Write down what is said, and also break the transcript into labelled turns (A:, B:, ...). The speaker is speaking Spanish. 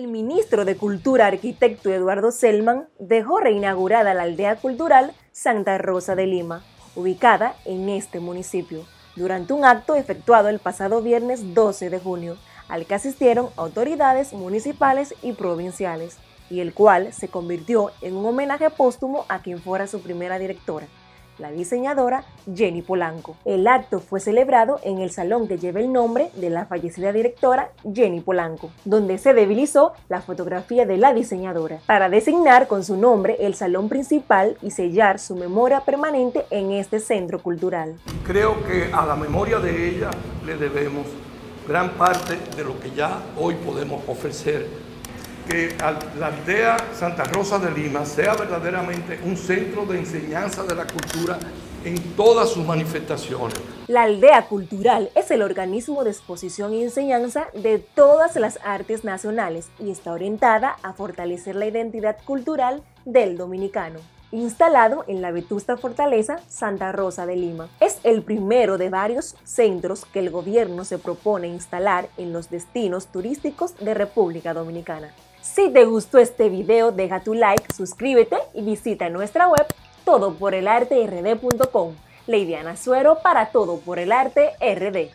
A: ministro de Cultura, arquitecto Eduardo Selman, dejó reinaugurada la aldea cultural Santa Rosa de Lima, ubicada en este municipio, durante un acto efectuado el pasado viernes 12 de junio, al que asistieron autoridades municipales y provinciales, y el cual se convirtió en un homenaje póstumo a quien fuera su primera directora la diseñadora Jenny Polanco. El acto fue celebrado en el salón que lleva el nombre de la fallecida directora Jenny Polanco, donde se debilizó la fotografía de la diseñadora, para designar con su nombre el salón principal y sellar su memoria permanente en este centro cultural.
B: Creo que a la memoria de ella le debemos gran parte de lo que ya hoy podemos ofrecer que la aldea Santa Rosa de Lima sea verdaderamente un centro de enseñanza de la cultura en todas sus manifestaciones.
A: La aldea cultural es el organismo de exposición y enseñanza de todas las artes nacionales y está orientada a fortalecer la identidad cultural del dominicano. Instalado en la vetusta fortaleza Santa Rosa de Lima. Es el primero de varios centros que el gobierno se propone instalar en los destinos turísticos de República Dominicana. Si te gustó este video, deja tu like, suscríbete y visita nuestra web todoporelarterd.com. Leidiana Suero para Todo por el Arte RD.